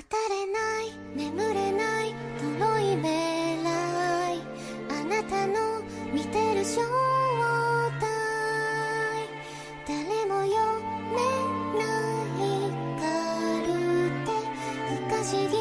れない眠れない遠い未来あなたの見てる正体誰も読めないカルテ不可思議